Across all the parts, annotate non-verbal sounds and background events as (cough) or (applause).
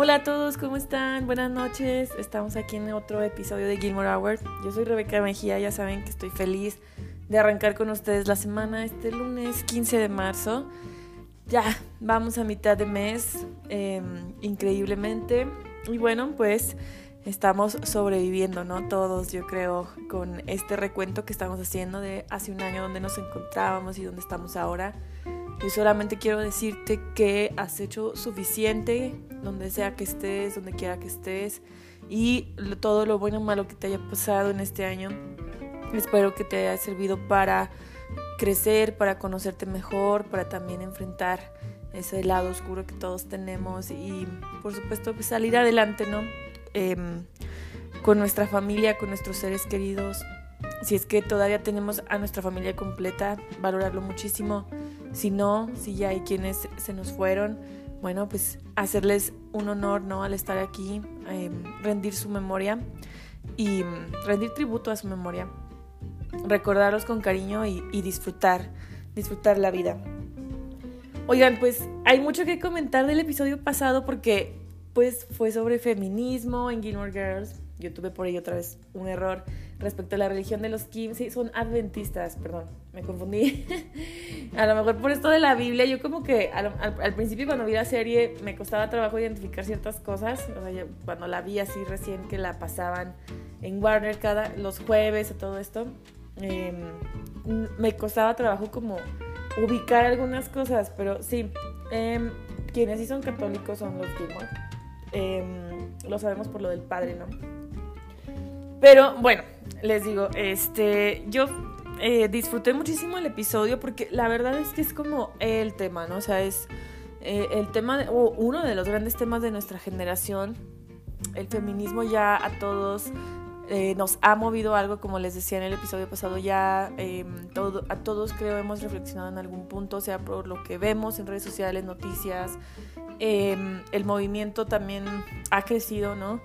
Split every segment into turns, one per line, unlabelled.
Hola a todos, ¿cómo están? Buenas noches. Estamos aquí en otro episodio de Gilmore Hour. Yo soy Rebeca Mejía, ya saben que estoy feliz de arrancar con ustedes la semana este lunes 15 de marzo. Ya, vamos a mitad de mes, em, increíblemente. Y bueno, pues estamos sobreviviendo, ¿no? Todos, yo creo, con este recuento que estamos haciendo de hace un año donde nos encontrábamos y donde estamos ahora. Yo solamente quiero decirte que has hecho suficiente donde sea que estés, donde quiera que estés y todo lo bueno o malo que te haya pasado en este año. Espero que te haya servido para crecer, para conocerte mejor, para también enfrentar ese lado oscuro que todos tenemos y por supuesto pues, salir adelante, ¿no? Em, con nuestra familia, con nuestros seres queridos. Si es que todavía tenemos a nuestra familia completa, valorarlo muchísimo si no, si ya hay quienes se nos fueron, bueno, pues hacerles un honor, ¿no? Al estar aquí, em, rendir su memoria y mm, rendir tributo a su memoria, recordarlos con cariño y, y disfrutar, disfrutar la vida. Oigan, pues hay mucho que comentar del episodio pasado porque pues fue sobre feminismo en Gilmore Girls. Yo tuve por ahí otra vez un error respecto a la religión de los Kim, sí, son adventistas, perdón, me confundí. (laughs) a lo mejor por esto de la Biblia, yo como que al, principio cuando vi la serie me costaba trabajo identificar ciertas cosas, o sea, cuando la vi así recién que la pasaban en Warner cada los jueves o todo esto, em, me costaba trabajo como ubicar algunas cosas, pero sí, em, quienes sí son católicos son los Gilmore. Em, lo sabemos por lo del padre, ¿no? Pero bueno, les digo, este, yo eh, disfruté muchísimo el episodio porque la verdad es que es como el tema, ¿no? O sea, es eh, el tema, o uno de los grandes temas de nuestra generación. El feminismo ya a todos eh, nos ha movido algo, como les decía en el episodio pasado, ya em, todo, a todos creo hemos reflexionado en algún punto, sea por lo que vemos en redes sociales, noticias. Em, el movimiento también ha crecido, ¿no?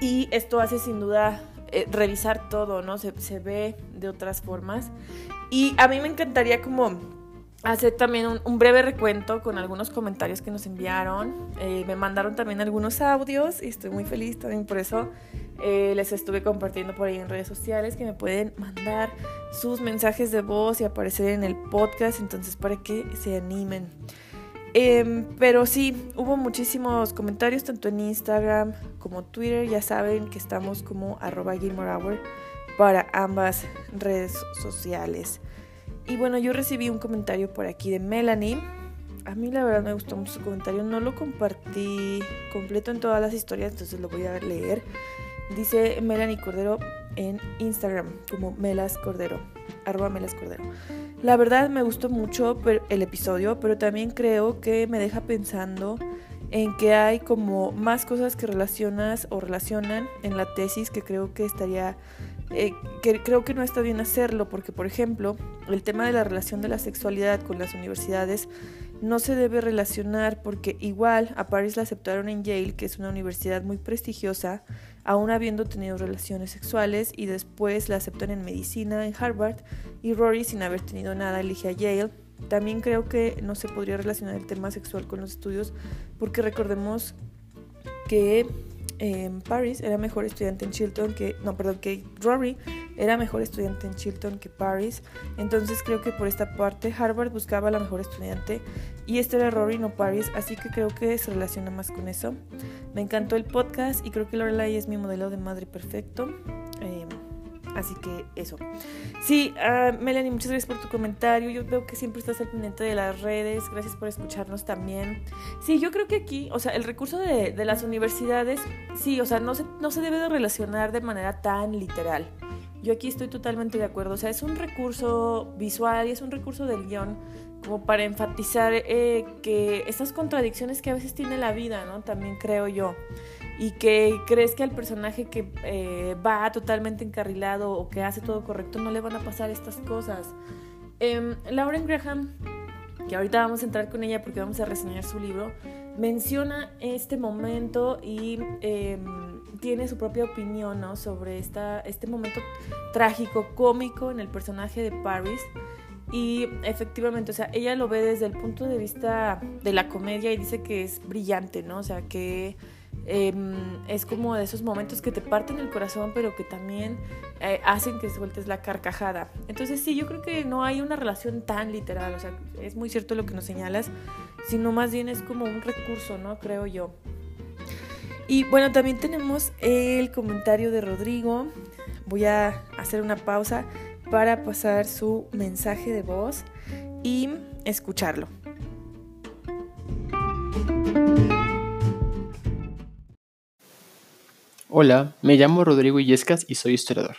Y esto hace sin duda eh, revisar todo, ¿no? Se, se, ve de otras formas. Y a mí me encantaría como hacer también un, breve recuento con algunos comentarios que nos enviaron. Eh, me mandaron también algunos audios y estoy muy feliz también por eso. Eh, les estuve compartiendo por ahí en redes sociales que me pueden mandar sus mensajes de voz y aparecer en el podcast, entonces para que se animen. Em, pero sí, hubo muchísimos comentarios tanto en Instagram como Twitter. Ya saben que estamos como arroba Hour para ambas redes sociales. Y bueno, yo recibí un comentario por aquí de Melanie. A mí la verdad me gustó mucho su comentario. No lo compartí completo en todas las historias, entonces lo voy a leer. Dice Melanie Cordero en Instagram como Melas Cordero, arroba Melas Cordero. La verdad me gustó mucho el episodio, pero también creo que me deja pensando en que hay como más cosas que relacionas o relacionan en la tesis que creo que estaría eh, que creo que no está bien hacerlo porque por ejemplo el tema de la relación de la sexualidad con las universidades no se debe relacionar porque igual a Paris la aceptaron en Yale que es una universidad muy prestigiosa aún habiendo tenido relaciones sexuales y después la aceptan en medicina en Harvard y Rory sin haber tenido nada elige a Yale. También creo que no se podría relacionar el tema sexual con los estudios porque recordemos que en Paris era mejor estudiante en Chilton que, no, perdón, que Rory era mejor estudiante en Chilton que Paris. Entonces creo que por esta parte Harvard buscaba la mejor estudiante y este era Rory, no Paris, así que creo que se relaciona más con eso. Me encantó el podcast y creo que Lorelai es mi modelo de madre perfecto. Eh, Así que eso. Sí, uh, Melanie, muchas gracias por tu comentario. Yo veo que siempre estás al pendiente de las redes. Gracias por escucharnos también. Sí, yo creo que aquí, o sea, el recurso de, de las universidades, sí, o sea, no se, no se debe de relacionar de manera tan literal. Yo aquí estoy totalmente de acuerdo. O sea, es un recurso visual y es un recurso del guion como para enfatizar eh, que estas contradicciones que a veces tiene la vida, ¿no? También creo yo y que crees que al personaje que eh, va totalmente encarrilado o que hace todo correcto no le van a pasar estas cosas. Eh, Lauren Graham, que ahorita vamos a entrar con ella porque vamos a reseñar su libro, menciona este momento y em, tiene su propia opinión ¿no? sobre esta, este momento trágico, cómico en el personaje de Paris. Y efectivamente, o sea, ella lo ve desde el punto de vista de la comedia y dice que es brillante, ¿no? O sea, que em, es como de esos momentos que te parten el corazón, pero que también eh, hacen que sueltes la carcajada. Entonces sí, yo creo que no hay una relación tan literal, o sea, es muy cierto lo que nos señalas, sino más bien es como un recurso, ¿no? Creo yo. Y bueno, también tenemos el comentario de Rodrigo. Voy a hacer una pausa para pasar su mensaje de voz y escucharlo.
Hola, me llamo Rodrigo Illescas y soy historiador.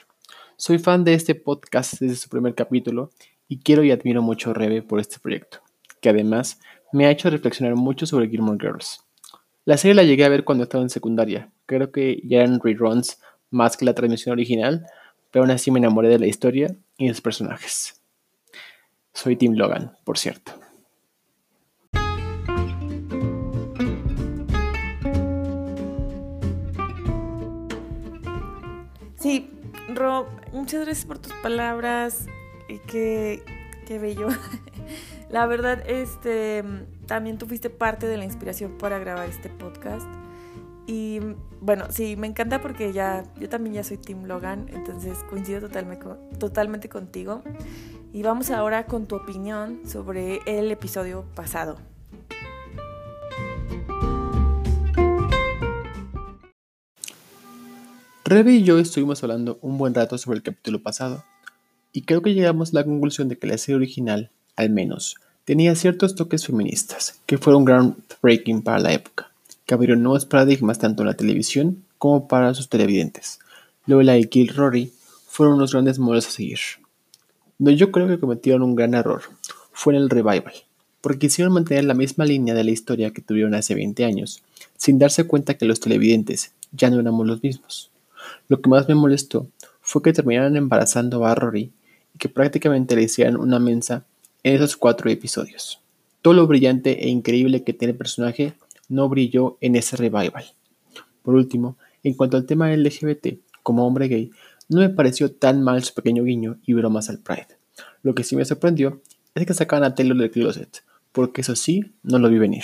Soy fan de este podcast desde su primer capítulo y quiero y admiro mucho a Rebe por este proyecto, que además me ha hecho reflexionar mucho sobre Gilmore Girls. La serie la llegué a ver cuando estaba en secundaria, creo que ya eran reruns más que la transmisión original, pero aún así me enamoré de la historia y de los personajes. Soy Tim Logan, por cierto.
Muchas gracias por tus palabras. Y qué, qué bello. (laughs) La verdad, este, también tú fuiste parte de la inspiración para grabar este podcast. Y bueno, sí, me encanta porque ya yo también ya soy Tim Logan, entonces coincido totalmente, totalmente contigo. Y vamos ahora con tu opinión sobre el episodio pasado.
Rebe y yo estuvimos hablando un buen rato sobre el capítulo pasado, y creo que llegamos a la conclusión de que la serie original, al menos, tenía ciertos toques feministas, que fueron groundbreaking para la época que abrieron nuevos paradigmas tanto en la televisión como para sus televidentes. Lola y Kill Rory fueron unos grandes modelos a seguir. Donde yo creo que cometieron un gran error fue en el revival, porque quisieron mantener la misma línea de la historia que tuvieron hace 20 años, sin darse cuenta que los televidentes ya no éramos los mismos. Lo que más me molestó fue que terminaran embarazando a Rory y que prácticamente le hicieran una mensa en esos cuatro episodios. Todo lo brillante e increíble que tiene el personaje no brilló en ese revival. Por último, en cuanto al tema LGBT, como hombre gay, no me pareció tan mal su pequeño guiño y bromas al Pride. Lo que sí me sorprendió es que sacaban a Taylor del closet, porque eso sí, no lo vi venir.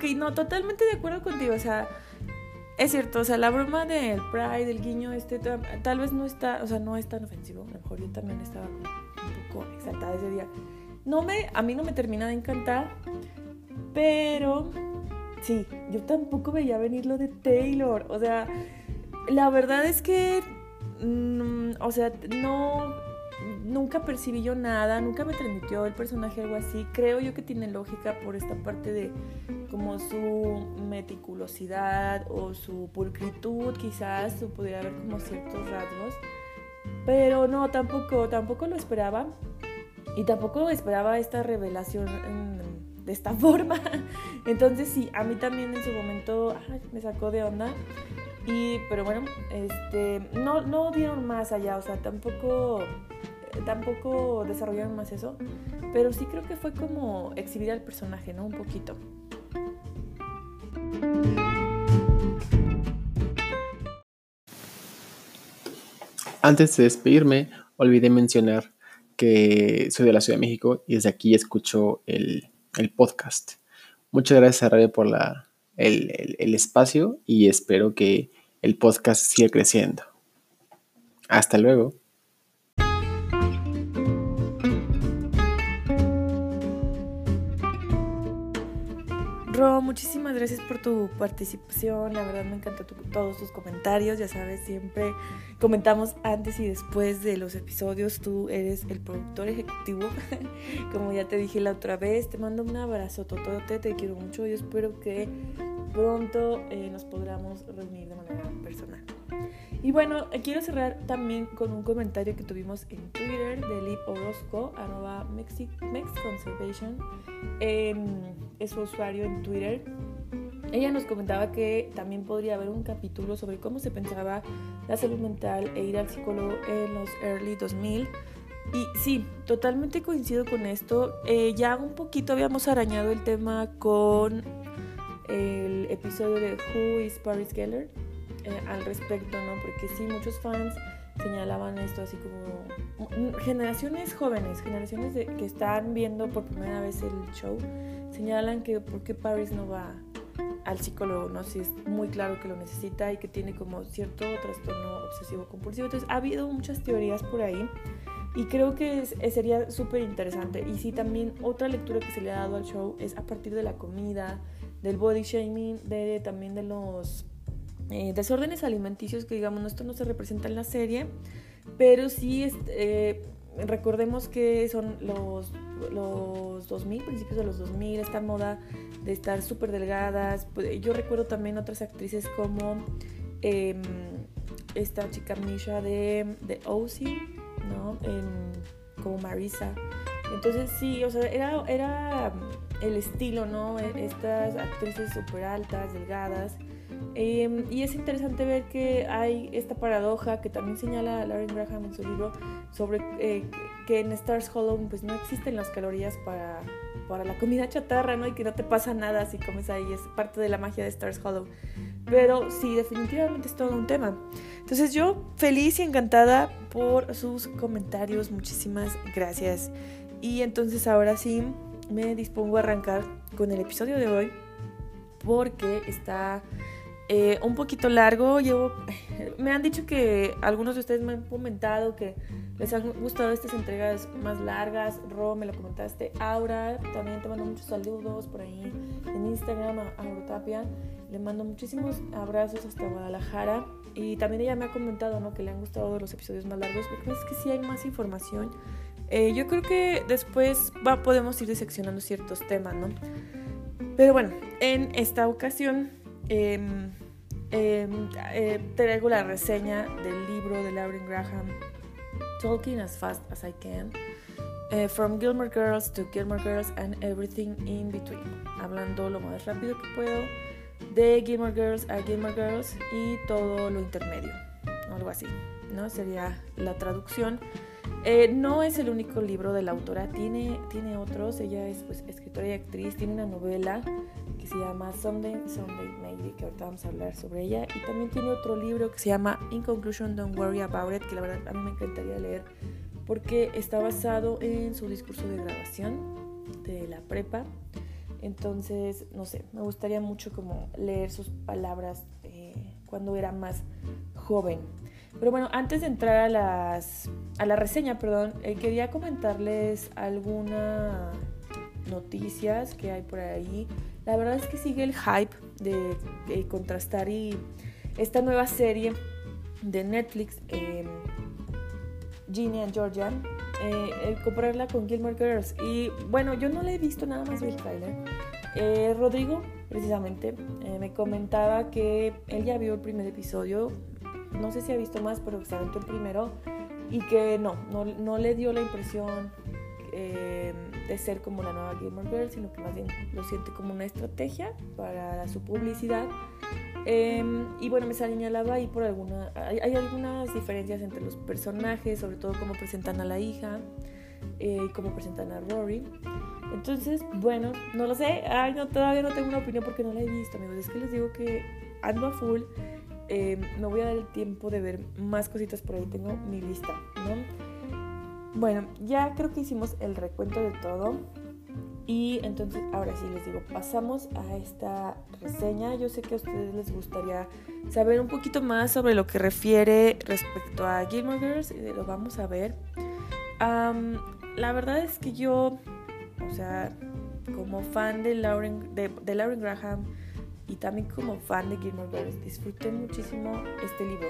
Ok, no, totalmente de acuerdo contigo, o sea, es cierto, o sea, la broma del Pride, el guiño, este, tal vez no está, o sea, no es tan ofensivo. A lo mejor yo también estaba un poco exaltada ese día. No me, a mí no me termina de encantar, pero sí, yo tampoco veía venir lo de Taylor. O sea, la verdad es que, mm, o sea, no, nunca percibí yo nada, nunca me transmitió el personaje algo así. Creo yo que tiene lógica por esta parte de como su meticulosidad o su pulcritud, quizás pudiera ver como ciertos rasgos. Pero no, tampoco, tampoco lo esperaba. Y tampoco esperaba esta revelación de esta (laughs) forma. Entonces sí, a mí también en su momento me sacó de onda. Y, pero bueno, este, no, no dieron más allá, o sea, tampoco tampoco desarrollaron más eso, pero sí creo que fue como exhibir al personaje, ¿no? Un poquito.
Antes de despedirme, olvidé mencionar que soy de la Ciudad de México y desde aquí escucho el, podcast. Muchas gracias a Radio por la, el espacio y espero que el podcast siga creciendo. Hasta luego.
Muchísimas gracias por tu participación. La verdad me encantó todos tus comentarios. Ya sabes, siempre comentamos antes y después de los episodios. Tú eres el productor ejecutivo. (laughs) Como ya te dije la otra vez, te mando un abrazo totote. Te quiero mucho y espero que pronto eh, nos podamos reunir de manera personal. Y bueno, quiero cerrar también con un comentario que tuvimos en Twitter de Lip Orozco, arroba MexConservation. Em, es su usuario en Twitter. Ella nos comentaba que también podría haber un capítulo sobre cómo se pensaba la salud mental e ir al psicólogo en los early 2000. Y sí, totalmente coincido con esto. Eh, ya un poquito habíamos arañado el tema con el episodio de Who is Paris Geller eh, al respecto, ¿no? Porque sí, muchos fans señalaban esto así como mm, generaciones jóvenes, generaciones de, que están viendo por primera vez el show, señalan que por qué Paris no va al psicólogo, ¿no? Si es muy claro que lo necesita y que tiene como cierto trastorno obsesivo compulsivo. Entonces ha habido muchas teorías por ahí y creo que sería súper interesante. Y sí, también otra lectura que se le ha dado al show es a partir de la comida, del body shaming, de, también de los eh, desórdenes alimenticios que digamos, esto no se representa en la serie, pero sí eh, recordemos que son los, los 2000, principios de los 2000, esta moda de estar súper delgadas. Pues, yo recuerdo también otras actrices como em, esta chica Misha de, de OC, ¿no? como Marisa. Entonces sí, o sea, era, era el estilo, ¿no? E, estas actrices súper altas, delgadas Em, y es interesante ver que hay esta paradoja que también señala Lauren Graham en su libro sobre eh, que en Stars Hollow pues no existen las calorías para, para la comida chatarra, ¿no? Y que no te pasa nada si comes ahí, es parte de la magia de Stars Hollow. Pero sí, definitivamente es todo un tema. Entonces yo feliz y encantada por sus comentarios, muchísimas gracias. Y entonces ahora sí me dispongo a arrancar con el episodio de hoy porque está eh, un poquito largo. Llevo, me han dicho que algunos de ustedes me han comentado que les han gustado estas entregas más largas. Ro, me lo comentaste. Aura, también te mando muchos saludos por ahí en Instagram a Aurotapia. Le mando muchísimos abrazos hasta Guadalajara. Y también ella me ha comentado ¿no? que le han gustado los episodios más largos. Porque es que sí hay más información. Eh, yo creo que después va, podemos ir diseccionando ciertos temas, ¿no? Pero bueno, en esta ocasión Em, em, eh, traigo la reseña del libro de Lauren Graham, Talking as Fast as I Can, eh, From Gilmore Girls to Gilmore Girls and Everything in Between, hablando lo más rápido que puedo de Gilmore Girls a Gilmore Girls y todo lo intermedio, algo así, ¿no? Sería la traducción. Eh, no es el único libro de la autora, tiene, tiene otros, ella es pues, escritora y actriz, tiene una novela se llama Someday, Someday Maybe, que ahorita vamos a hablar sobre ella. Y también tiene otro libro que se llama In Conclusion, Don't Worry About It, que la verdad a mí me encantaría leer porque está basado en su discurso de grabación de la prepa. Entonces, no sé, me gustaría mucho como leer sus palabras eh, cuando era más joven. Pero bueno, antes de entrar a, las, a la reseña, perdón, eh, quería comentarles algunas noticias que hay por ahí la verdad es que sigue el hype de, contrastar y esta nueva serie de Netflix, eh, Ginny and Georgia, eh, compararla con Gilmore Girls. Y bueno, yo no la he visto nada más del trailer. Eh, Rodrigo, precisamente, eh, me comentaba que él ya vio el primer episodio. No sé si ha visto más, pero se aventó el primero. Y que no, no le dio la impresión eh, de ser como la nueva Gilmore Girl, sino que más bien lo siente como una estrategia para su publicidad. Em, y bueno, me señalaba ahí por alguna. Hay, algunas diferencias entre los personajes, sobre todo cómo presentan a la hija eh, y cómo presentan a Rory. Entonces, bueno, no lo sé. Ay, no, todavía no tengo una opinión porque no la he visto, amigos. Es que les digo que ando a full. Em, me voy a dar el tiempo de ver más cositas por ahí. Tengo mi lista, ¿no? Bueno, ya creo que hicimos el recuento de todo. Y entonces ahora sí les digo, pasamos a esta reseña. Yo sé que a ustedes les gustaría saber un poquito más sobre lo que refiere respecto a Gilmore Girls y lo vamos a ver. la verdad es que yo, o sea, como fan de Lauren, de, de Lauren Graham y también como fan de Gilmore Girls, disfruté muchísimo este libro.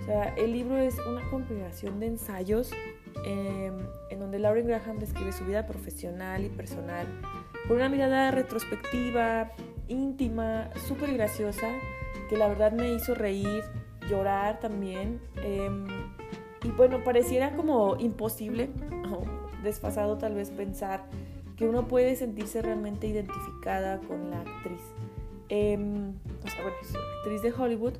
O sea, el libro es una compilación de ensayos Em, en donde Lauren Graham describe su vida profesional y personal con una mirada retrospectiva, íntima, súper graciosa, que la verdad me hizo reír, llorar también. Em, y bueno, pareciera como imposible o desfasado tal vez pensar que uno puede sentirse realmente identificada con la actriz. Em, o sea, actriz de Hollywood,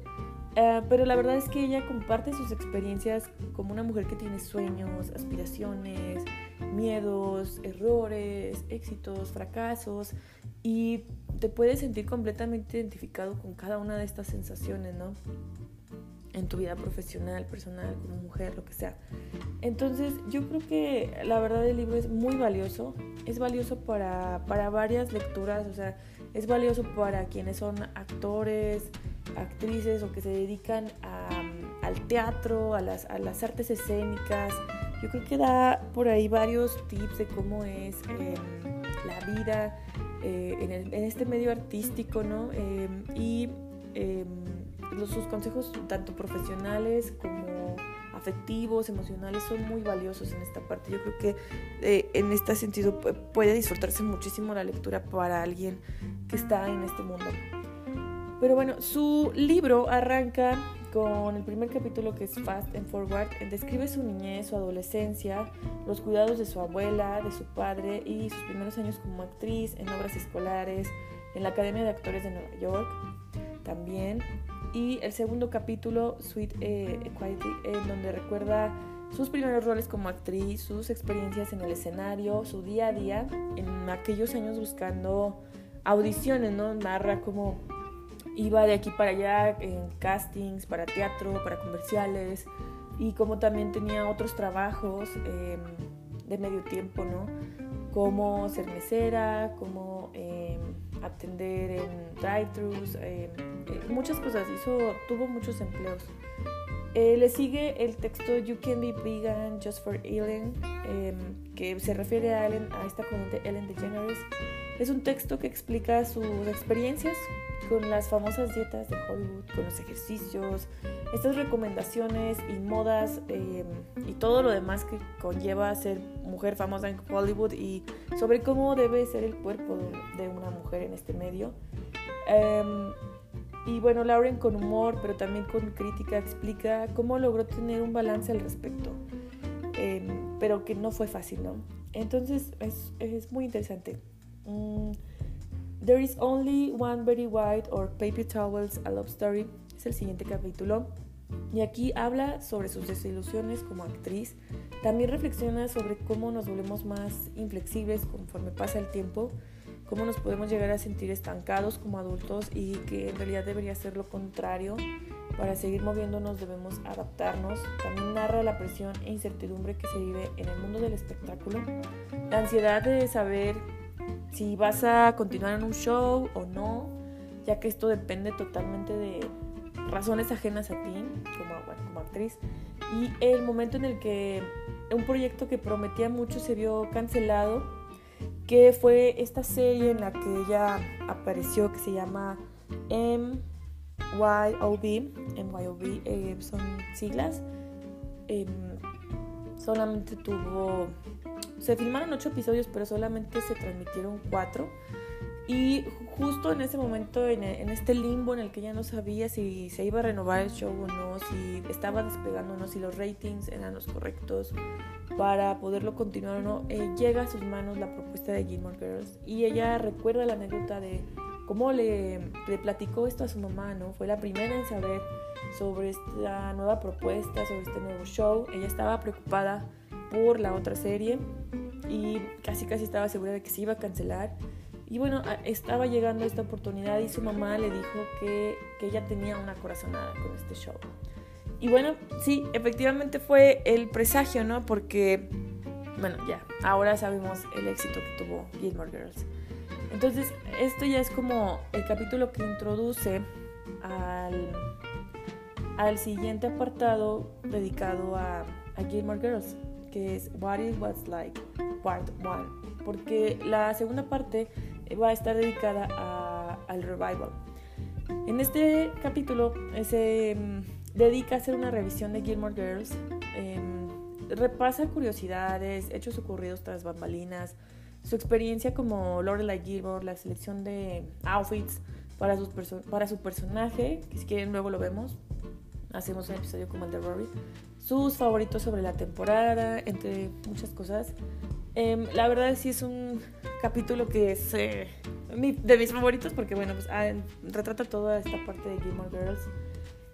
eh, pero la verdad es que ella comparte sus experiencias como una mujer que tiene sueños, aspiraciones, miedos, errores, éxitos, fracasos. Y te puedes sentir completamente identificado con cada una de estas sensaciones, ¿no? En tu vida profesional, personal, como mujer, lo que sea. Entonces, yo creo que la verdad el libro es muy valioso. Es valioso para, para varias lecturas, o sea, es valioso para quienes son actores, actrices o que se dedican al teatro, a las, a las artes escénicas. Yo creo que da por ahí varios tips de cómo es em, la vida eh, en, este medio artístico, ¿no? Em, y em, sus consejos, tanto profesionales como afectivos, emocionales, son muy valiosos en esta parte. Yo creo que eh, en este sentido puede disfrutarse muchísimo la lectura para alguien que está en este mundo. Pero bueno, su libro arranca con el primer capítulo que es Fast and Forward, describe su niñez, su adolescencia, los cuidados de su abuela, de su padre y sus primeros años como actriz en obras escolares, en la Academia de Actores de Nueva York también. Y el segundo capítulo, Sweet eh, Equality, en donde recuerda sus primeros roles como actriz, sus experiencias en el escenario, su día a día, en aquellos años buscando audiciones, ¿no? Narra cómo iba de aquí para allá en castings para teatro, para comerciales y como también tenía otros trabajos em, de medio tiempo, ¿no? Como ser mesera, como em, atender en drive-thrus, em, muchas cosas. Hizo, tuvo muchos empleos. Eh, le sigue el texto You Can Be Vegan Just for Ellen, que se refiere a, Ellen, a esta corriente Ellen DeGeneres. Es un texto que explica sus experiencias con las famosas dietas de Hollywood, con los ejercicios, estas recomendaciones y modas em, y todo lo demás que conlleva ser mujer famosa en Hollywood y sobre cómo debe ser el cuerpo de, una mujer en este medio. Em, y bueno, Lauren con humor, pero también con crítica, explica cómo logró tener un balance al respecto, em, pero que no fue fácil, ¿no? Entonces es, es muy interesante. Mm, There is only one very white or paper towels, a love story. Es el siguiente capítulo. Y aquí habla sobre sus desilusiones como actriz. También reflexiona sobre cómo nos volvemos más inflexibles conforme pasa el tiempo, cómo nos podemos llegar a sentir estancados como adultos y que en realidad debería ser lo contrario. Para seguir moviéndonos debemos adaptarnos. También narra la presión e incertidumbre que se vive en el mundo del espectáculo, la ansiedad de saber si vas a continuar en un show o no, ya que esto depende totalmente de razones ajenas a ti como, actriz. Y el momento en el que un proyecto que prometía mucho se vio cancelado, que fue esta serie en la que ella apareció que se llama MYOB, MYOB eh, son siglas, em, solamente tuvo se filmaron ocho episodios, pero solamente se transmitieron cuatro. Y justo en ese momento, en, este limbo en el que ya no sabía si se iba a renovar el show o no, si estaba no, si los ratings eran los correctos para poderlo continuar o no, eh, llega a sus manos la propuesta de Gilmore Girls y ella recuerda la anécdota de cómo le, le platicó esto a su mamá, ¿no? Fue la primera en saber sobre esta nueva propuesta, sobre este nuevo show. Ella estaba preocupada por la otra serie y casi casi estaba segura de que se iba a cancelar. Y bueno, estaba llegando esta oportunidad y su mamá le dijo que, que ella tenía una corazonada con este show. Y bueno, sí, efectivamente fue el presagio, ¿no? Porque, bueno, ya, ahora sabemos el éxito que tuvo Gilmore Girls. Entonces, esto ya es como el capítulo que introduce al, al siguiente apartado dedicado a, a Gilmore Girls que es What It Was Like Part 1, porque la segunda parte va a estar dedicada al revival. En este capítulo se mm, dedica a hacer una revisión de Gilmore Girls, em, repasa curiosidades, hechos ocurridos tras bambalinas, su experiencia como Lorelai Gilmore, la selección de outfits para, sus para su personaje, que si quieren luego lo vemos, hacemos un episodio como el de Rory, sus favoritos sobre la temporada, entre muchas cosas. Em, la verdad sí es un capítulo que es eh, de mis favoritos porque bueno, pues ah, retrata toda esta parte de Gilmore Girls.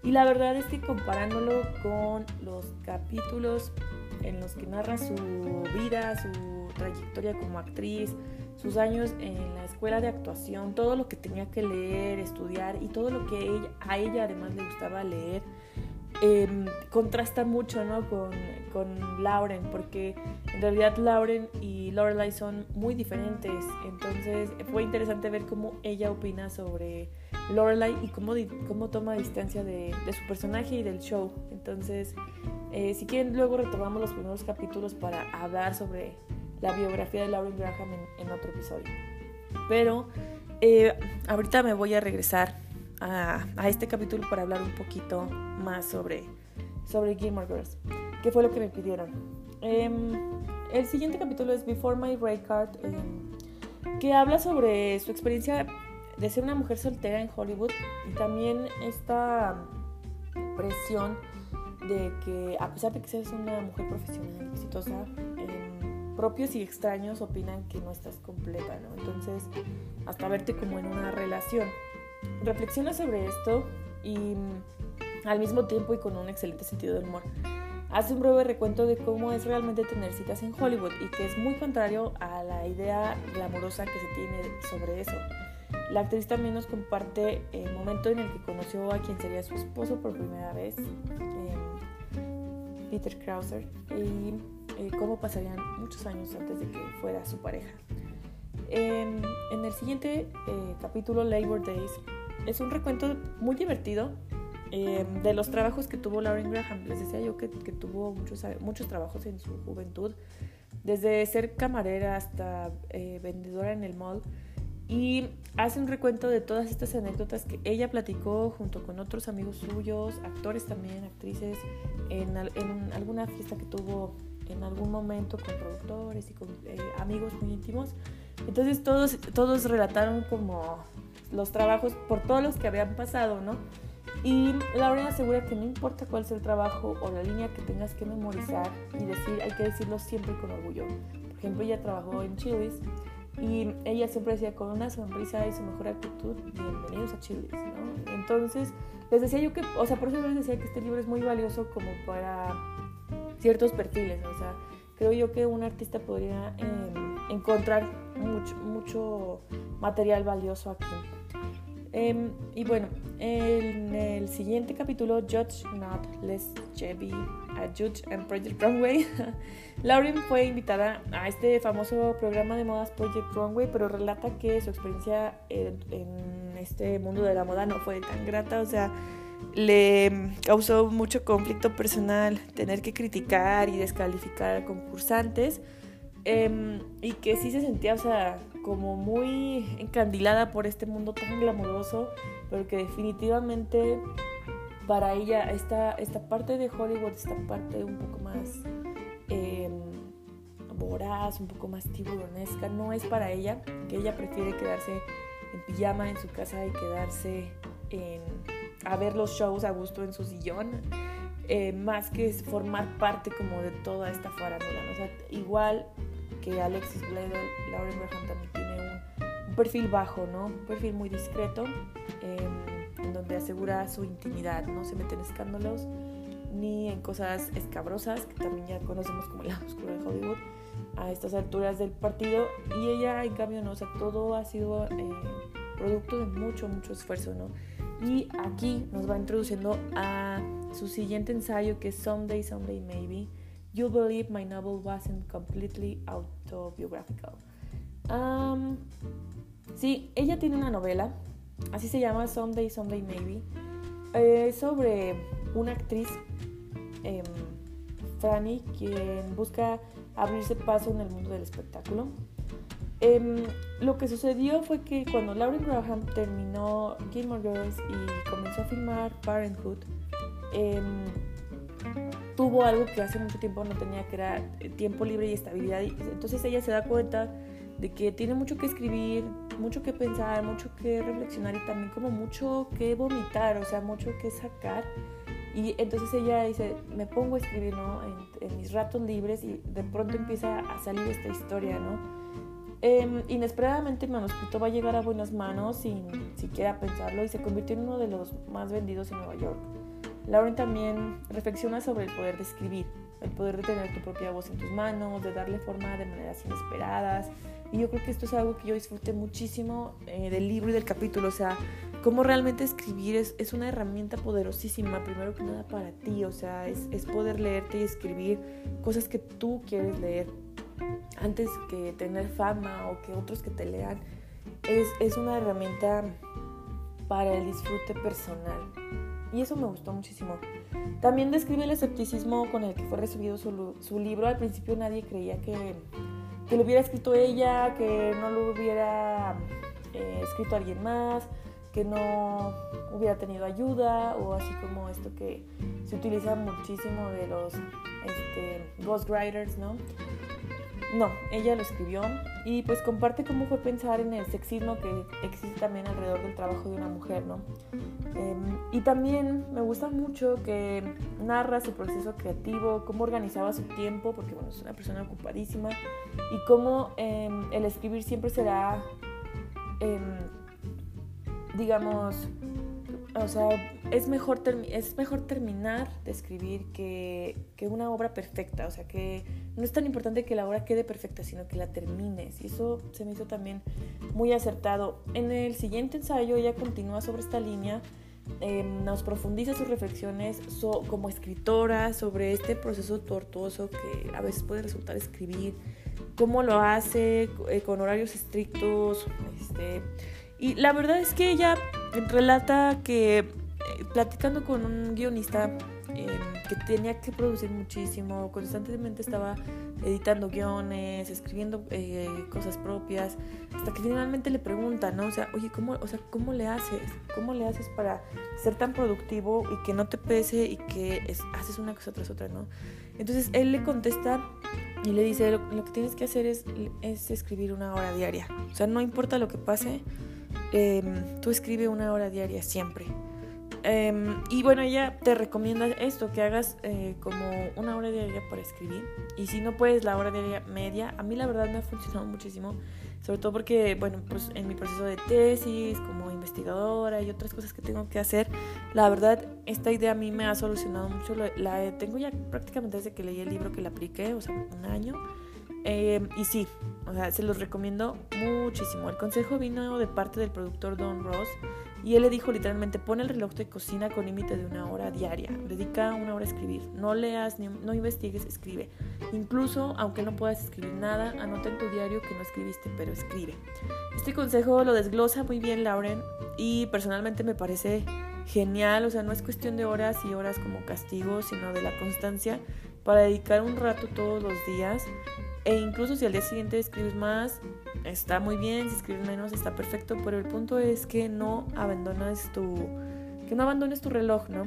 Y la verdad es que comparándolo con los capítulos en los que narra su vida, su trayectoria como actriz, sus años en la escuela de actuación, todo lo que tenía que leer, estudiar y todo lo que a ella además le gustaba leer, em, contrasta mucho ¿no? con, con, Lauren, porque en realidad Lauren y Lorelai son muy diferentes. Entonces fue interesante ver cómo ella opina sobre Lorelai y cómo, cómo toma distancia de, de su personaje y del show. Entonces, eh, si quieren, luego retomamos los primeros capítulos para hablar sobre la biografía de Lauren Graham en, otro episodio. Pero eh, ahorita me voy a regresar a, este capítulo para hablar un poquito más sobre, sobre Gilmore Girls, que fue lo que me pidieron. Em, el siguiente capítulo es Before My Ray Card, em, que habla sobre su experiencia de ser una mujer soltera en Hollywood y también esta presión de que a pesar de que seas una mujer profesional exitosa, propios y extraños opinan que no estás completa, ¿no? Entonces, hasta verte como en una relación. Reflexiona sobre esto y mm, al mismo tiempo y con un excelente sentido del humor. Hace un breve recuento de cómo es realmente tener citas en Hollywood y que es muy contrario a la idea glamorosa que se tiene sobre eso. La actriz también nos comparte el momento en el que conoció a quien sería su esposo por primera vez, em, Peter Krauser, y eh, cómo pasarían muchos años antes de que fuera su pareja. en el siguiente eh, capítulo, Labor Days, es un recuento muy divertido em, de los trabajos que tuvo Lauren Graham. Les decía yo que, que, tuvo muchos, muchos trabajos en su juventud, desde ser camarera hasta eh, vendedora en el mall. Y hace un recuento de todas estas anécdotas que ella platicó junto con otros amigos suyos, actores también, actrices, en, en alguna fiesta que tuvo en algún momento con productores y con eh, amigos muy íntimos. Entonces todos, todos relataron como los trabajos por todos los que habían pasado, ¿no? Y Laura asegura que no importa cuál sea el trabajo o la línea que tengas que memorizar y decir, hay que decirlo siempre con orgullo. Por ejemplo, ella trabajó en Chili's y ella siempre decía con una sonrisa y su mejor actitud, bienvenidos a Chili's, ¿no? Entonces, les decía yo que, o sea, por eso les decía que este libro es muy valioso como para ciertos perfiles. O sea, creo yo que un artista podría em, encontrar mucho, material valioso aquí. Em, y bueno, en el siguiente capítulo, Judge Not Less Chevy, a Judge and Project Runway, (laughs) Lauren fue invitada a este famoso programa de modas Project Runway, pero relata que su experiencia en, en este mundo de la moda no fue tan grata, o sea, le causó mucho conflicto personal tener que criticar y descalificar a concursantes em, y que sí se sentía, o sea, como muy encandilada por este mundo tan glamoroso, pero que definitivamente para ella esta, esta parte de Hollywood, esta parte un poco más em, voraz, un poco más tiburonesca, no es para ella, que ella prefiere quedarse en pijama en su casa y quedarse a ver los shows a gusto en su sillón, eh, más que formar parte como de toda esta farándula. O sea, igual que Alexis Bledel, Lauren Graham también tiene un, perfil bajo, ¿no? Un perfil muy discreto, em, en donde asegura su intimidad, no se mete en escándalos ni en cosas escabrosas, que también ya conocemos como el lado oscuro de Hollywood, a estas alturas del partido. Y ella, en cambio, no, o sea, todo ha sido eh, producto de mucho, mucho esfuerzo, ¿no? Y aquí nos va introduciendo a su siguiente ensayo que es Someday, Someday Maybe. You believe my novel wasn't completely autobiographical. sí, ella tiene una novela, así se llama Someday, Someday Maybe, eh, sobre una actriz, eh, Franny, quien busca abrirse paso en el mundo del espectáculo. Em, lo que sucedió fue que cuando Lauren Graham terminó Gilmore Girls y comenzó a filmar Parenthood, em, tuvo algo que hace mucho tiempo no tenía, que era eh, tiempo libre y estabilidad. entonces ella se da cuenta de que tiene mucho que escribir, mucho que pensar, mucho que reflexionar y también como mucho que vomitar, o sea, mucho que sacar. Y entonces ella dice, me pongo a escribir, ¿no? En, en mis ratos libres y de pronto empieza a salir esta historia, ¿no? Eh, inesperadamente el manuscrito va a llegar a buenas manos sin siquiera pensarlo y se convirtió en uno de los más vendidos en Nueva York. Lauren también reflexiona sobre el poder de escribir, el poder de tener tu propia voz en tus manos, de darle forma de maneras inesperadas, Y yo creo que esto es algo que yo disfruté muchísimo eh, del libro y del capítulo. O sea, cómo realmente escribir es, es, una herramienta poderosísima, primero que nada para ti. O sea, es, es poder leerte y escribir cosas que tú quieres leer antes que tener fama o que otros que te lean. Es, es una herramienta para el disfrute personal. Y eso me gustó muchísimo. También describe el escepticismo con el que fue recibido su, libro. Al principio nadie creía que, que, lo hubiera escrito ella, que no lo hubiera eh, escrito alguien más, que no hubiera tenido ayuda, o así como esto que se utiliza muchísimo de los este, ghostwriters, ¿no? No, ella lo escribió y pues comparte cómo fue pensar en el sexismo que existe también alrededor del trabajo de una mujer, ¿no? Em, y también me gusta mucho que narra su proceso creativo, cómo organizaba su tiempo, porque bueno, es una persona ocupadísima, y cómo em, el escribir siempre será, em, digamos, o sea, es mejor, es mejor terminar de escribir que, que, una obra perfecta. O sea, que no es tan importante que la obra quede perfecta, sino que la termines. Y eso se me hizo también muy acertado. En el siguiente ensayo ella continúa sobre esta línea. Em, nos profundiza sus reflexiones como escritora sobre este proceso tortuoso que a veces puede resultar escribir, cómo lo hace eh, con horarios estrictos, este, y la verdad es que ella relata que platicando con un guionista em, que tenía que producir muchísimo, constantemente estaba editando guiones, escribiendo eh, cosas propias, hasta que finalmente le pregunta, ¿no? O sea, oye, ¿cómo, o sea, ¿cómo le haces? ¿Cómo le haces para ser tan productivo y que no te pese y que haces una cosa tras otra, ¿no? Entonces él le contesta y le dice, lo, que tienes que hacer es, es escribir una hora diaria. O sea, no importa lo que pase, Em, tú escribe una hora diaria siempre. Em, y bueno, ella te recomienda esto, que hagas eh, como una hora diaria para escribir. Y si no puedes la hora diaria media, a mí la verdad me ha funcionado muchísimo. Sobre todo porque, bueno, pues en mi proceso de tesis, como investigadora y otras cosas que tengo que hacer, la verdad, esta idea a mí me ha solucionado mucho. La, tengo ya prácticamente desde que leí el libro que la apliqué, o sea, un año. Em, y sí, o sea, se los recomiendo muchísimo. El consejo vino de parte del productor Don Ross y él le dijo literalmente, pon el reloj de cocina con límite de una hora diaria, dedica una hora a escribir, no leas, ni, no investigues, escribe. Incluso, aunque no puedas escribir nada, anota en tu diario que no escribiste, pero escribe. Este consejo lo desglosa muy bien Lauren y personalmente me parece genial, o sea, no es cuestión de horas y horas como castigo, sino de la constancia para dedicar un rato todos los días e incluso si al día siguiente escribes más, está muy bien, si escribes menos, está perfecto, pero el punto es que no abandones tu, que no abandones tu reloj, ¿no?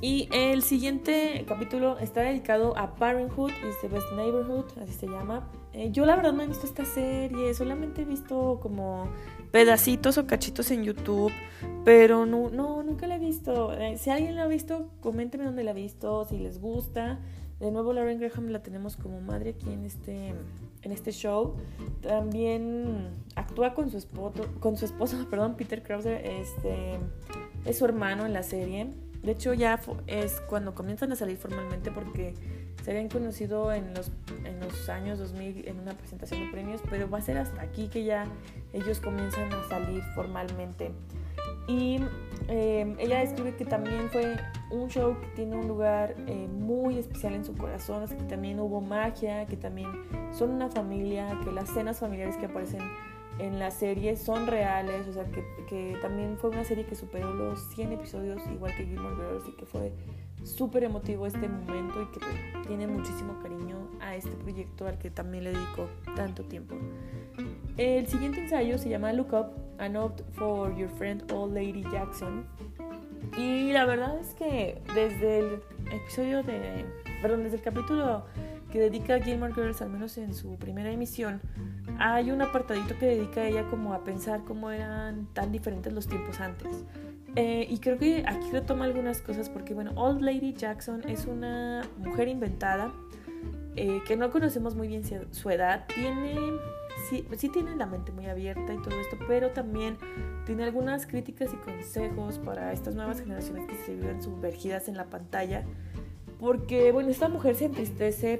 Y el siguiente capítulo está dedicado a Parenthood is the Best Neighborhood, así se llama. Eh, yo la verdad no he visto esta serie, solamente he visto como pedacitos o cachitos en YouTube, pero no, no nunca la he visto. Eh, si alguien la ha visto, coménteme dónde la ha visto, si les gusta. De nuevo, Lauren Graham la tenemos como madre aquí en este, en este show. También actúa con su esposo, con su esposo (laughs) perdón, Peter Krause, este, es su hermano en la serie. De hecho, ya es cuando comienzan a salir formalmente porque se habían conocido en los, en los años 2000 en una presentación de premios, pero va a ser hasta aquí que ya ellos comienzan a salir formalmente. Y eh, ella describe que también fue un show que tiene un lugar eh, muy especial en su corazón, que también hubo magia, que también son una familia, que las cenas familiares que aparecen en la serie son reales, o sea, que, que también fue una serie que superó los 100 episodios, igual que Gilmore Girls, y que fue súper emotivo este momento y que pues, tiene muchísimo cariño a este proyecto al que también le dedico tanto tiempo. El siguiente ensayo se llama Look Up, a Note for Your Friend Old Lady Jackson. Y la verdad es que desde el episodio de, perdón, desde el capítulo que dedica Gilmore Girls, al menos en su primera emisión, hay un apartadito que dedica a ella como a pensar cómo eran tan diferentes los tiempos antes. Eh, y creo que aquí retoma algunas cosas porque, bueno, Old Lady Jackson es una mujer inventada eh, que no conocemos muy bien su edad. Tiene, sí, sí tiene la mente muy abierta y todo esto, pero también tiene algunas críticas y consejos para estas nuevas generaciones que se viven sumergidas en la pantalla. Porque, bueno, esta mujer se entristece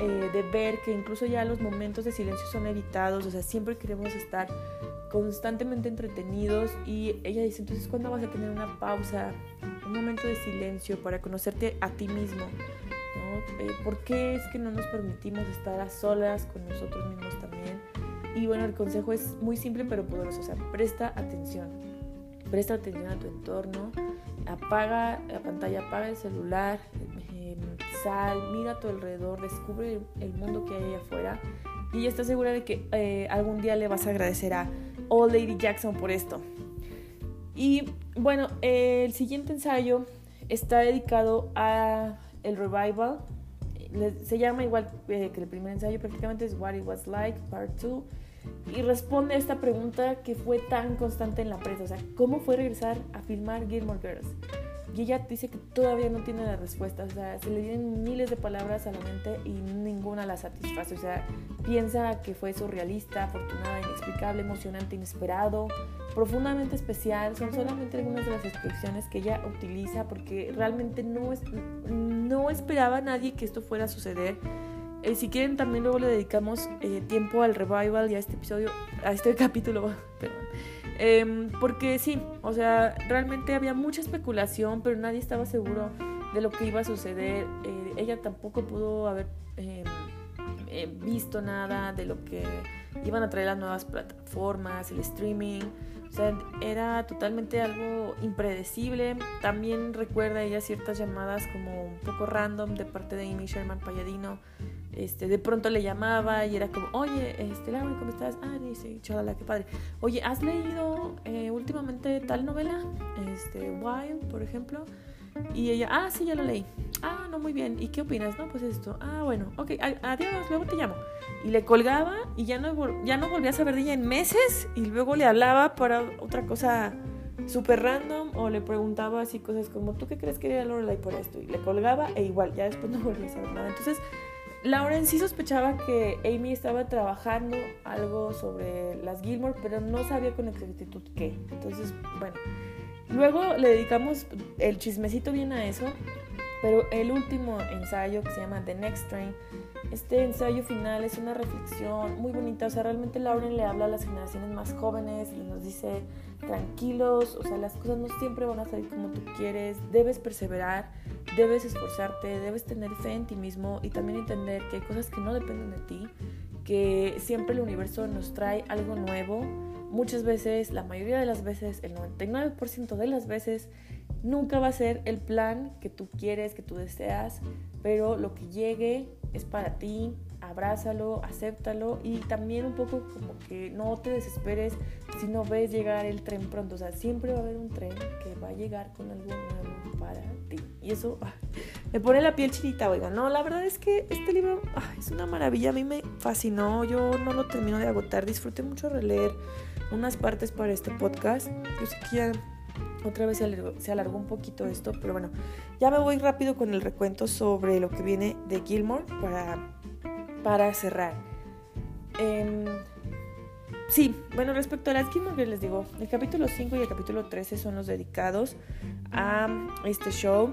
eh, de ver que incluso ya los momentos de silencio son evitados, o sea, siempre queremos estar constantemente entretenidos y ella dice, entonces, ¿cuándo vas a tener una pausa, un momento de silencio para conocerte a ti mismo? ¿no? Eh, ¿Por qué es que no nos permitimos estar a solas con nosotros mismos también? Y bueno, el consejo es muy simple pero poderoso, o sea, presta atención, presta atención a tu entorno, apaga la pantalla, apaga el celular, sal, mira a tu alrededor, descubre el mundo que hay allá afuera y ella está segura de que eh, algún día le vas a agradecer a Old Lady Jackson por esto. Y bueno, el siguiente ensayo está dedicado a el revival. Se llama igual eh, que el primer ensayo, prácticamente es What It Was Like, Part 2. Y responde a esta pregunta que fue tan constante en la prensa. ¿cómo fue regresar a filmar Gilmore Girls? Y ella dice que todavía no tiene la respuesta. O sea, se le vienen miles de palabras a la mente y ninguna la satisface. O sea, piensa que fue surrealista, afortunada, inexplicable, emocionante, inesperado, profundamente especial. Son solamente algunas de las expresiones que ella utiliza porque realmente no, es, no esperaba a nadie que esto fuera a suceder. Eh, si quieren, también luego le dedicamos eh, tiempo al revival y a este episodio, a este (laughs) capítulo, perdón. Em, porque sí, o sea, realmente había mucha especulación, pero nadie estaba seguro de lo que iba a suceder. Eh, ella tampoco pudo haber em, visto nada de lo que iban a traer las nuevas plataformas, el streaming. O sea, era totalmente algo impredecible. También recuerda ella ciertas llamadas como un poco random de parte de Amy Sherman Palladino este, de pronto le llamaba y era como, oye, este, Laura, ¿cómo estás? Ah, dice, chalala, qué padre. Oye, ¿has leído eh, últimamente tal novela? Este, Wild, por ejemplo. Y ella, ah, sí, ya lo leí. Ah, no, muy bien. ¿Y qué opinas? No, pues esto. Ah, bueno, ok, adiós, luego te llamo. Y le colgaba y ya no, ya no volvía a saber de ella en meses y luego le hablaba para otra cosa súper random o le preguntaba así cosas como, ¿tú qué crees que era Lorelai por esto? Y le colgaba e igual, ya después no volvía a saber nada. Entonces, Lauren sí sospechaba que Amy estaba trabajando algo sobre las Gilmore, pero no sabía con exactitud qué. Entonces, bueno, luego le dedicamos el chismecito bien a eso, pero el último ensayo que se llama The Next Train, este ensayo final es una reflexión muy bonita, o sea, realmente Lauren le habla a las generaciones más jóvenes y nos dice, tranquilos, o sea, las cosas no siempre van a salir como tú quieres, debes perseverar debes esforzarte, debes tener fe en ti mismo y también entender que hay cosas que no dependen de ti, que siempre el universo nos trae algo nuevo. Muchas veces, la mayoría de las veces, el 99% de las veces, nunca va a ser el plan que tú quieres, que tú deseas, pero lo que llegue es para ti, abrázalo, acéptalo y también un poco como que no te desesperes si no ves llegar el tren pronto, o sea, siempre va a haber un tren que va a llegar con algo nuevo para ti. Y eso me pone la piel chinita, oiga, no, la verdad es que este libro es una maravilla, a mí me fascinó, yo no lo termino de agotar, disfruté mucho releer unas partes para este podcast, yo sé que ya otra vez se alargó, un poquito esto, pero bueno, ya me voy rápido con el recuento sobre lo que viene de Gilmore para para cerrar. Em, sí, bueno, respecto a las que les digo, el capítulo 5 y el capítulo 13 son los dedicados a este show.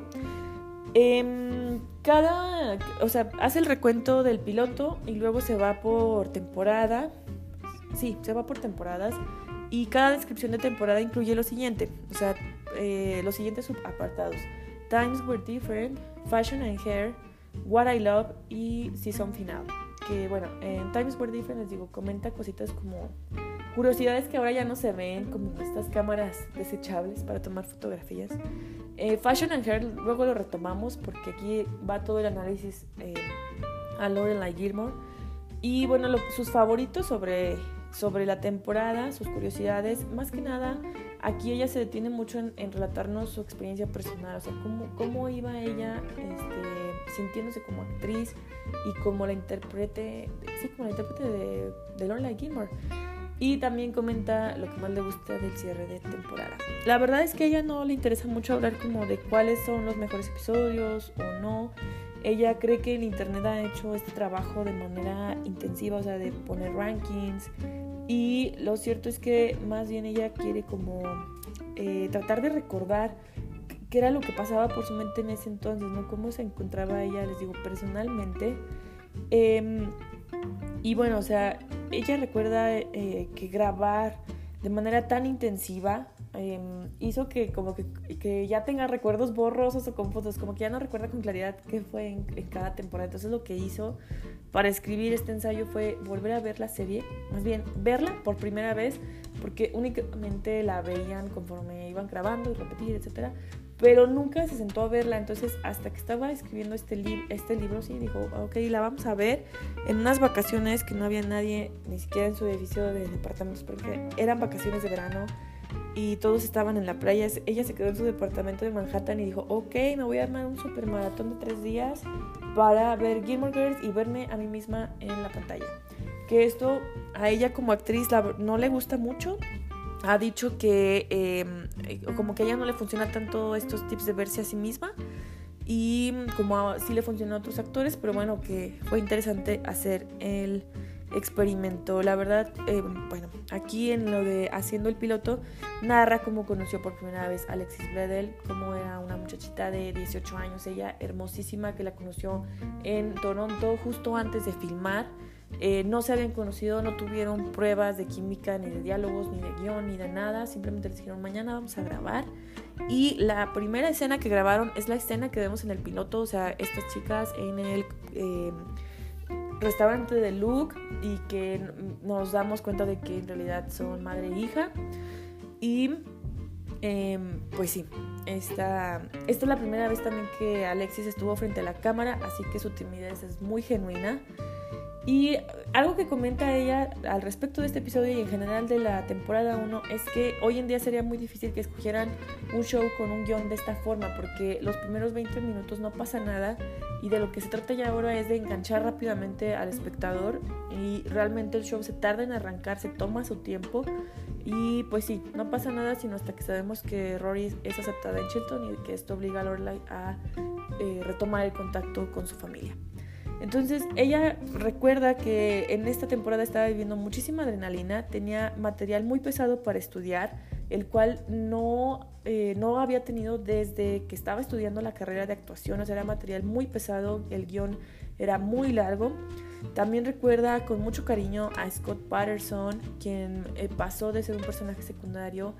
Eh, cada, o sea, hace el recuento del piloto y luego se va por temporada. Sí, se va por temporadas. Y cada descripción de temporada incluye lo siguiente, o sea, eh, los siguientes subapartados. Times were different, fashion and hair, What I Love y Season Final. Que bueno, en Times Were Different les digo, comenta cositas como curiosidades que ahora ya no se ven, como estas cámaras desechables para tomar fotografías. Eh, Fashion and Hair luego lo retomamos porque aquí va todo el análisis eh, a Lorelai Gilmore. Y bueno, sus favoritos sobre, sobre la temporada, sus curiosidades, más que nada, aquí ella se detiene mucho en, en relatarnos su experiencia personal, o sea, cómo, cómo iba ella este, sintiéndose como actriz y como la intérprete, sí, como la intérprete de, de Gilmore. Y también comenta lo que más le gusta del cierre de temporada. La verdad es que a ella no le interesa mucho hablar como de cuáles son los mejores episodios o no. Ella cree que el internet ha hecho este trabajo de manera intensiva, o sea, de poner rankings. Y lo cierto es que más bien ella quiere como eh, tratar de recordar qué era lo que pasaba por su mente en ese entonces, ¿no? Cómo se encontraba ella, les digo, personalmente. Em, y bueno, o sea, ella recuerda eh, que grabar de manera tan intensiva em, hizo que como que, que, ya tenga recuerdos borrosos o confusos, como que ya no recuerda con claridad qué fue en, en, cada temporada. Entonces lo que hizo para escribir este ensayo fue volver a ver la serie, más bien verla por primera vez, porque únicamente la veían conforme iban grabando y repetir, etcétera, pero nunca se sentó a verla. Entonces, hasta que estaba escribiendo este, este libro, sí, dijo, ok, la vamos a ver en unas vacaciones que no había nadie, ni siquiera en su edificio de departamentos, porque eran vacaciones de verano y todos estaban en la playa. Ella se quedó en su departamento de Manhattan y dijo, ok, me voy a armar un super maratón de tres días para ver Gilmore Girls y verme a mí misma en la pantalla. Que esto a ella como actriz no le gusta mucho, ha dicho que em, eh, como que a ella no le funciona tanto estos tips de verse a sí misma y como sí le funciona a otros actores, pero bueno, que fue interesante hacer el experimento. La verdad, em, bueno, aquí en lo de haciendo el piloto, narra cómo conoció por primera vez a Alexis Bledel, cómo era una muchachita de 18 años, ella hermosísima, que la conoció en Toronto justo antes de filmar eh, no se habían conocido, no tuvieron pruebas de química, ni de diálogos, ni de guion, ni de nada. Simplemente les dijeron, mañana vamos a grabar. Y la primera escena que grabaron es la escena que vemos en el piloto. O sea, estas chicas en el eh, restaurante de Luke y que nos damos cuenta de que en realidad son madre e hija. Y em, pues sí, esta, esta es la primera vez también que Alexis estuvo frente a la cámara, así que su timidez es muy genuina. Y algo que comenta ella al respecto de este episodio y en general de la temporada 1 es que hoy en día sería muy difícil que escogieran un show con un guion de esta forma porque los primeros 20 minutos no pasa nada y de lo que se trata ya ahora es de enganchar rápidamente al espectador y realmente el show se tarda en arrancar, se toma su tiempo y pues sí, no pasa nada sino hasta que sabemos que Rory es aceptada en Chilton y que esto obliga a Lorelai a eh, retomar el contacto con su familia. Entonces ella recuerda que en esta temporada estaba viviendo muchísima adrenalina, tenía material muy pesado para estudiar, el cual no, eh, no había tenido desde que estaba estudiando la carrera de actuación, o sea, era material muy pesado, el guion era muy largo. También recuerda con mucho cariño a Scott Patterson, quien eh, pasó de ser un personaje secundario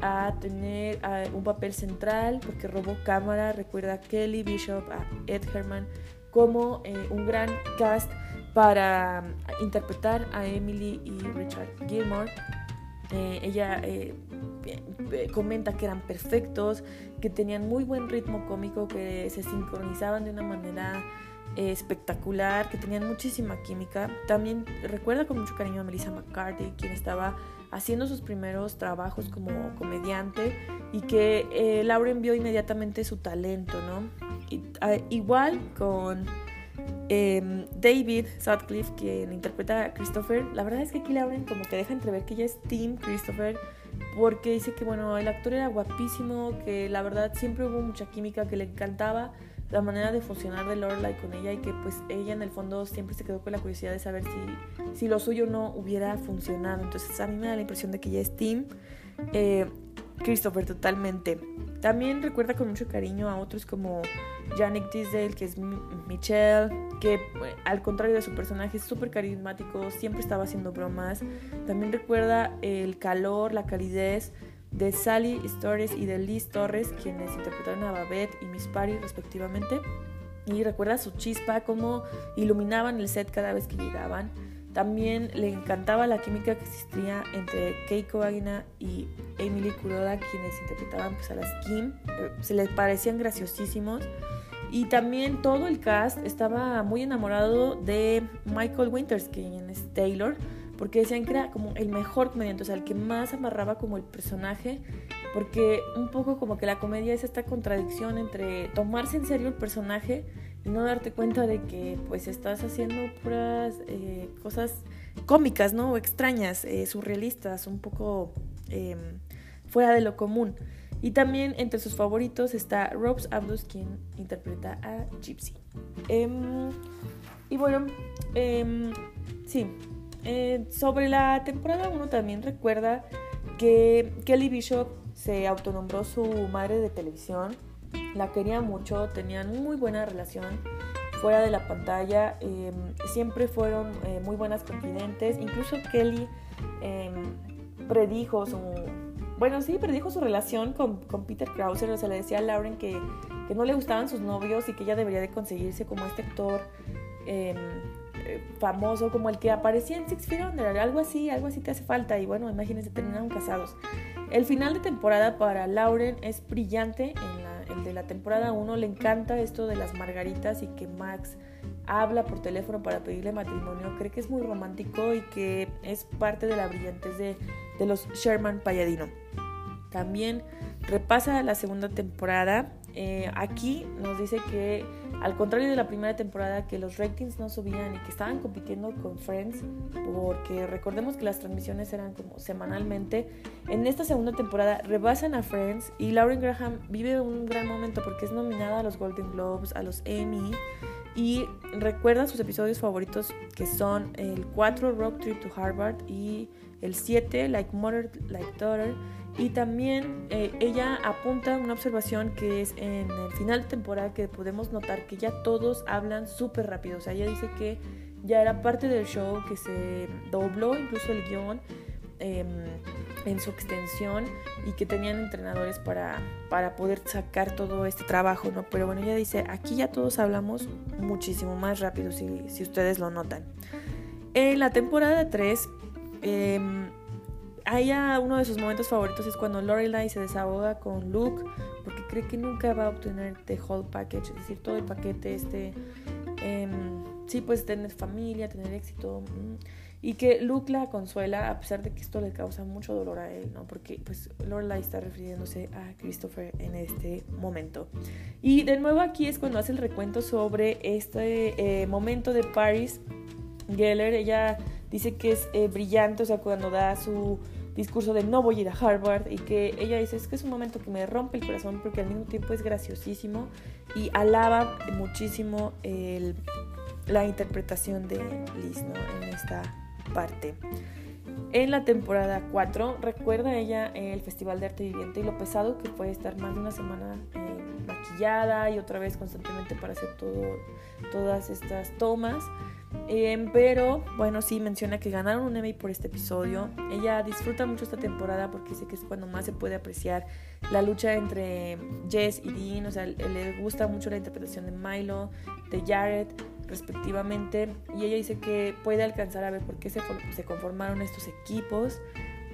a tener un papel central porque robó cámara. Recuerda a Kelly Bishop, a Ed Herman, como eh, un gran cast para interpretar a Emily y Richard Gilmore. Eh, ella eh, comenta que eran perfectos, que tenían muy buen ritmo cómico, que se sincronizaban de una manera espectacular, que tenían muchísima química. También recuerda con mucho cariño a Melissa McCarthy, quien estaba haciendo sus primeros trabajos como comediante y que Lauren vio inmediatamente su talento, ¿no? Igual con em, David Sutcliffe, quien interpreta a Christopher. La verdad es que aquí Lauren como que deja entrever que ella es Team Christopher, porque dice que bueno, el actor era guapísimo, que la verdad siempre hubo mucha química, que le encantaba la manera de funcionar de Lorelai con ella y que pues ella en el fondo siempre se quedó con la curiosidad de saber si, si lo suyo no hubiera funcionado. Entonces a mí me da la impresión de que ella es Team. Eh, Christopher totalmente. También recuerda con mucho cariño a otros como Janik Tisdale, que es Michelle, que al contrario de su personaje es súper carismático, siempre estaba haciendo bromas. También recuerda el calor, la calidez de Sally Stories y de Liz Torres, quienes interpretaron a Babette y Miss Party respectivamente. Y recuerda su chispa, cómo iluminaban el set cada vez que llegaban. También le encantaba la química que existía entre Keiko Agina y Emily Kuroda, quienes interpretaban pues, a las Kim. Eh, se les parecían graciosísimos. Y también todo el cast estaba muy enamorado de Michael Winters, quien es Taylor, porque decían que era como el mejor comediante, o sea, el que más amarraba como el personaje, porque un poco como que la comedia es esta contradicción entre tomarse en serio el personaje no darte cuenta de que pues estás haciendo puras eh, cosas cómicas, ¿no? Extrañas, eh, surrealistas, un poco em, fuera de lo común. Y también entre sus favoritos está Robes Abdus, quien interpreta a Gypsy. Em, y bueno, em, sí, eh, sobre la temporada 1 también recuerda que Kelly Bishop se autonombró su madre de televisión la quería mucho, tenían muy buena relación. fuera de la pantalla em, siempre fueron eh, muy buenas confidentes. Incluso Kelly em, predijo su... Bueno, sí, predijo su relación con, con Peter Krauser. O sea, le decía a Lauren que, que, no le gustaban sus novios y que ella debería de conseguirse como este actor em, eh, famoso, como el que aparecía en Six Feet Under. Algo así, algo así te hace falta. Y bueno, imagínense, terminaron casados. El final de temporada para Lauren es brillante en el de la temporada 1 le encanta esto de las margaritas y que Max habla por teléfono para pedirle matrimonio. Cree que es muy romántico y que es parte de la brillantez de, de los Sherman Palladino. También repasa la segunda temporada eh, aquí nos dice que, al contrario de la primera temporada, que los ratings no subían y que estaban compitiendo con Friends, porque recordemos que las transmisiones eran como semanalmente. En esta segunda temporada rebasan a Friends y Lauren Graham vive un gran momento porque es nominada a los Golden Globes, a los Emmy y recuerda sus episodios favoritos que son el 4 Rock Trip to Harvard y el 7 Like Mother, Like Daughter y también eh, ella apunta una observación que es en el final de temporada que podemos notar que ya todos hablan súper rápido. O sea, ella dice que ya era parte del show, que se dobló incluso el guion em, en su extensión y que tenían entrenadores para, para poder sacar todo este trabajo, ¿no? Pero bueno, ella dice, aquí ya todos hablamos muchísimo más rápido, si, si ustedes lo notan. En la temporada 3, ella uno de sus momentos favoritos es cuando Lorelai se desahoga con Luke porque cree que nunca va a obtener the whole package, es decir, todo el paquete este, em, sí, pues tener familia, tener éxito mm, y que Luke la consuela a pesar de que esto le causa mucho dolor a él, ¿no? Porque pues Lorelai está refiriéndose a Christopher en este momento. Y de nuevo aquí es cuando hace el recuento sobre este eh, momento de Paris Geller, ella dice que es eh, brillante, o sea, cuando da su discurso de no voy a ir a Harvard y que ella dice es que es un momento que me rompe el corazón porque al mismo tiempo es graciosísimo y alaba muchísimo la interpretación de Liz ¿no? en esta parte. En la temporada 4 recuerda ella el Festival de Arte Viviente y lo pesado que fue estar más de una semana eh, maquillada y otra vez constantemente para hacer todo, todas estas tomas. Em, pero bueno, sí menciona que ganaron un Emmy por este episodio. Ella disfruta mucho esta temporada porque dice que es cuando más se puede apreciar la lucha entre Jess y Dean. O sea, le gusta mucho la interpretación de Milo, de Jared, respectivamente. Y ella dice que puede alcanzar a ver por qué se, se conformaron estos equipos.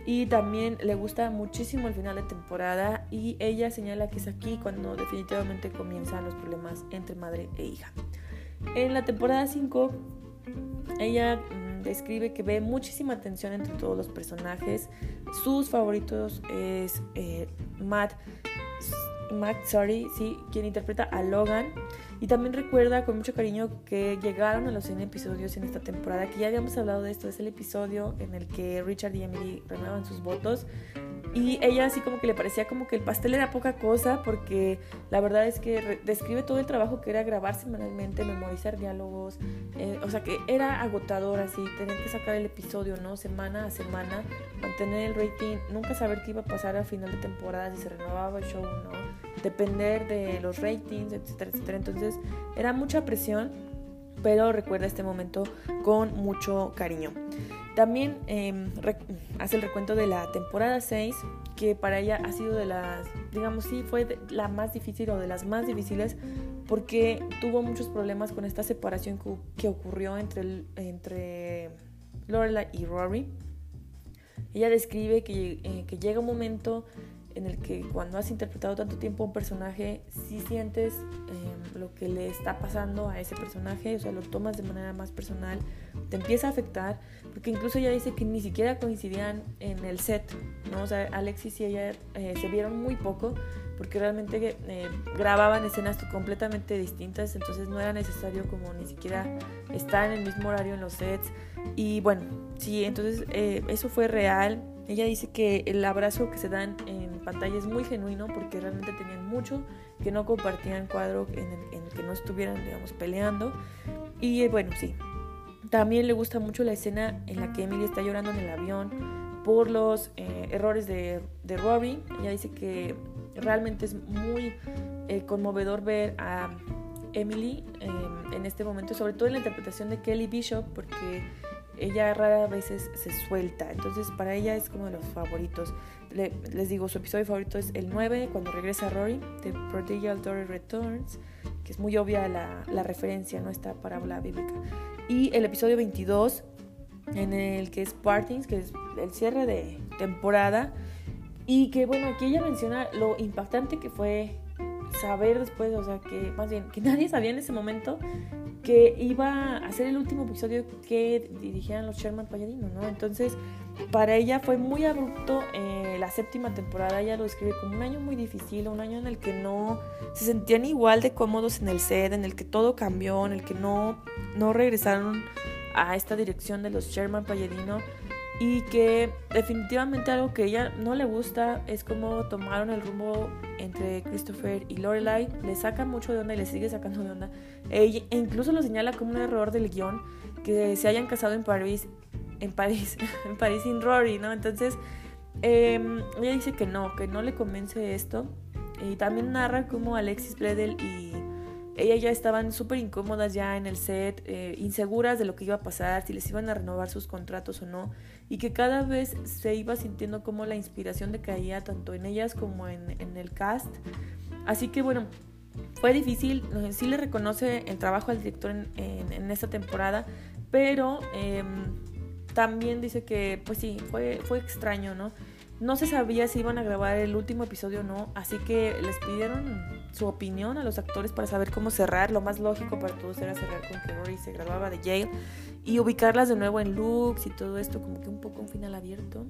Y también le gusta muchísimo el final de temporada. Y ella señala que es aquí cuando definitivamente comienzan los problemas entre madre e hija. En la temporada 5 ella mm, describe que ve muchísima tensión entre todos los personajes. Sus favoritos es eh, Matt, sorry, sí, quien interpreta a Logan. Y también recuerda con mucho cariño que llegaron a los 100 episodios en esta temporada, que ya habíamos hablado de esto, es el episodio en el que Richard y Emily renuevan sus votos. Y ella así como que le parecía como que el pastel era poca cosa porque la verdad es que describe todo el trabajo que era grabar semanalmente, memorizar diálogos, eh, o sea que era agotador así, tener que sacar el episodio, ¿no? Semana a semana, mantener el rating, nunca saber qué iba a pasar al final de temporada, si se renovaba el show o no, depender de los ratings, etcétera, etcétera. Entonces era mucha presión, pero recuerda este momento con mucho cariño. También em, hace el recuento de la temporada 6, que para ella ha sido de las, digamos, sí, fue la más difícil o de las más difíciles, porque tuvo muchos problemas con esta separación que, ocurrió entre, entre Lorelai y Rory. Ella describe que, eh, que llega un momento en el que cuando has interpretado tanto tiempo un personaje, sí sientes em, lo que le está pasando a ese personaje, o sea, lo tomas de manera más personal, te empieza a afectar, porque incluso ella dice que ni siquiera coincidían en el set, ¿no? O sea, Alexis y ella eh, se vieron muy poco, porque realmente eh, grababan escenas completamente distintas, entonces no era necesario como ni siquiera estar en el mismo horario en los sets. Y bueno, sí, entonces eh, eso fue real. Ella dice que el abrazo que se dan en pantalla es muy genuino porque realmente tenían mucho que no compartían cuadro en el, que no estuvieran, digamos, peleando. Y eh, bueno, sí. También le gusta mucho la escena en la que Emily está llorando en el avión por los eh, errores de, Robbie. Ella dice que realmente es muy eh, conmovedor ver a Emily em, en este momento, sobre todo en la interpretación de Kelly Bishop, porque ella rara veces se suelta, entonces para ella es como de los favoritos. Les digo, su episodio favorito es el 9, cuando regresa Rory, The Prodigal Daughter Returns, que es muy obvia la, la referencia, ¿no? Esta parábola bíblica. Y el episodio 22, en el que es Partings, que es el cierre de temporada, y que bueno, aquí ella menciona lo impactante que fue saber después, o sea, que más bien, que (laughs) nadie sabía en ese momento que iba a ser el último episodio que dirigían los Sherman Palladino, ¿no? Entonces, para ella fue muy abrupto eh, la séptima temporada, ella lo describe como un año muy difícil, un año en el que no se sentían igual de cómodos en el set, en el que todo cambió, en el que no, no regresaron a esta dirección de los Sherman Palladino y que definitivamente algo que ella no le gusta es cómo tomaron el rumbo entre Christopher y Lorelai. Le saca mucho de onda y le sigue sacando de onda. E, incluso lo señala como un error del guion que se hayan casado en París, en París, (laughs) en París sin Rory, ¿no? Entonces em, ella dice que no, que no le convence esto. Y también narra cómo Alexis Bledel y ella ya estaban súper incómodas ya en el set, eh, inseguras de lo que iba a pasar, si les iban a renovar sus contratos o no, y que cada vez se iba sintiendo como la inspiración decaía tanto en ellas como en, el cast. Así que bueno, fue difícil, sí le reconoce el trabajo al director en, esta temporada, pero em, también dice que pues sí, fue, fue extraño, ¿no? No se sabía si iban a grabar el último episodio o no, así que les pidieron su opinión a los actores para saber cómo cerrar. Lo más lógico para todos era cerrar con que Rory se graduaba de Yale y ubicarlas de nuevo en looks y todo esto, como que un poco un final abierto.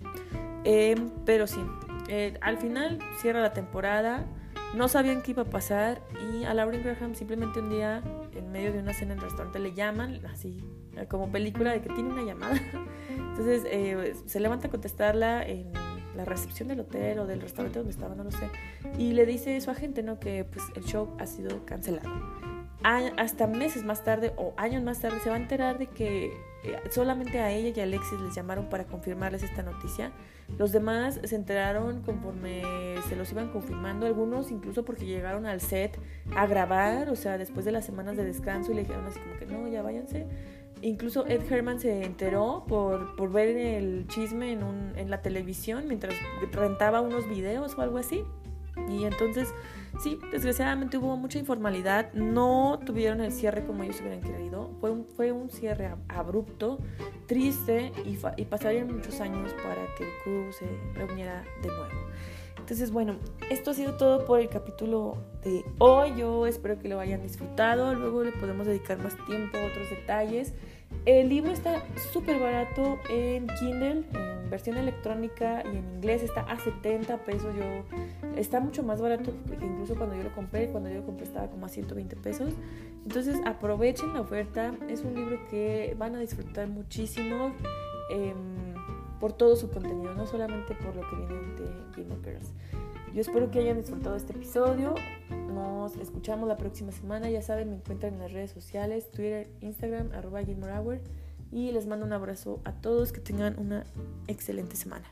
Em, pero sí, eh, al final cierra la temporada. No sabían qué iba a pasar y a Lauren Graham simplemente un día en medio de una cena en el restaurante le llaman, así como película de que tiene una llamada. (laughs) Entonces eh, se levanta a contestarla en la recepción del hotel o del restaurante donde estaba, no lo sé, y le dice a su agente, ¿no? Que pues el show ha sido cancelado. hasta meses más tarde o años más tarde se va a enterar de que eh, solamente a ella y a Alexis les llamaron para confirmarles esta noticia. Los demás se enteraron conforme se los iban confirmando, algunos incluso porque llegaron al set a grabar, o sea, después de las semanas de descanso y le dijeron así como que no, ya váyanse. Incluso Ed Herman se enteró por, por ver el chisme en, un, en la televisión mientras rentaba unos videos o algo así. Y entonces, sí, desgraciadamente hubo mucha informalidad. No tuvieron el cierre como ellos hubieran querido. Fue un, fue un cierre abrupto, triste y, y pasarían muchos años para que el crew se reuniera de nuevo. Entonces, bueno, esto ha sido todo por el capítulo de hoy. Yo espero que lo hayan disfrutado. Luego le podemos dedicar más tiempo a otros detalles. El libro está súper barato en Kindle, en versión electrónica y en inglés. Está a 70 pesos. Yo, está mucho más barato que incluso cuando yo lo compré. Cuando yo lo compré estaba como a 120 pesos. Entonces aprovechen la oferta. Es un libro que van a disfrutar muchísimo. Eh, por todo su contenido, no solamente por lo que viene de Game of Yo espero que hayan disfrutado este episodio. Nos escuchamos la próxima semana. Ya saben, me encuentran en las redes sociales, Twitter, Instagram, arroba Gilmore Hour. Y les mando un abrazo a todos. Que tengan una excelente semana.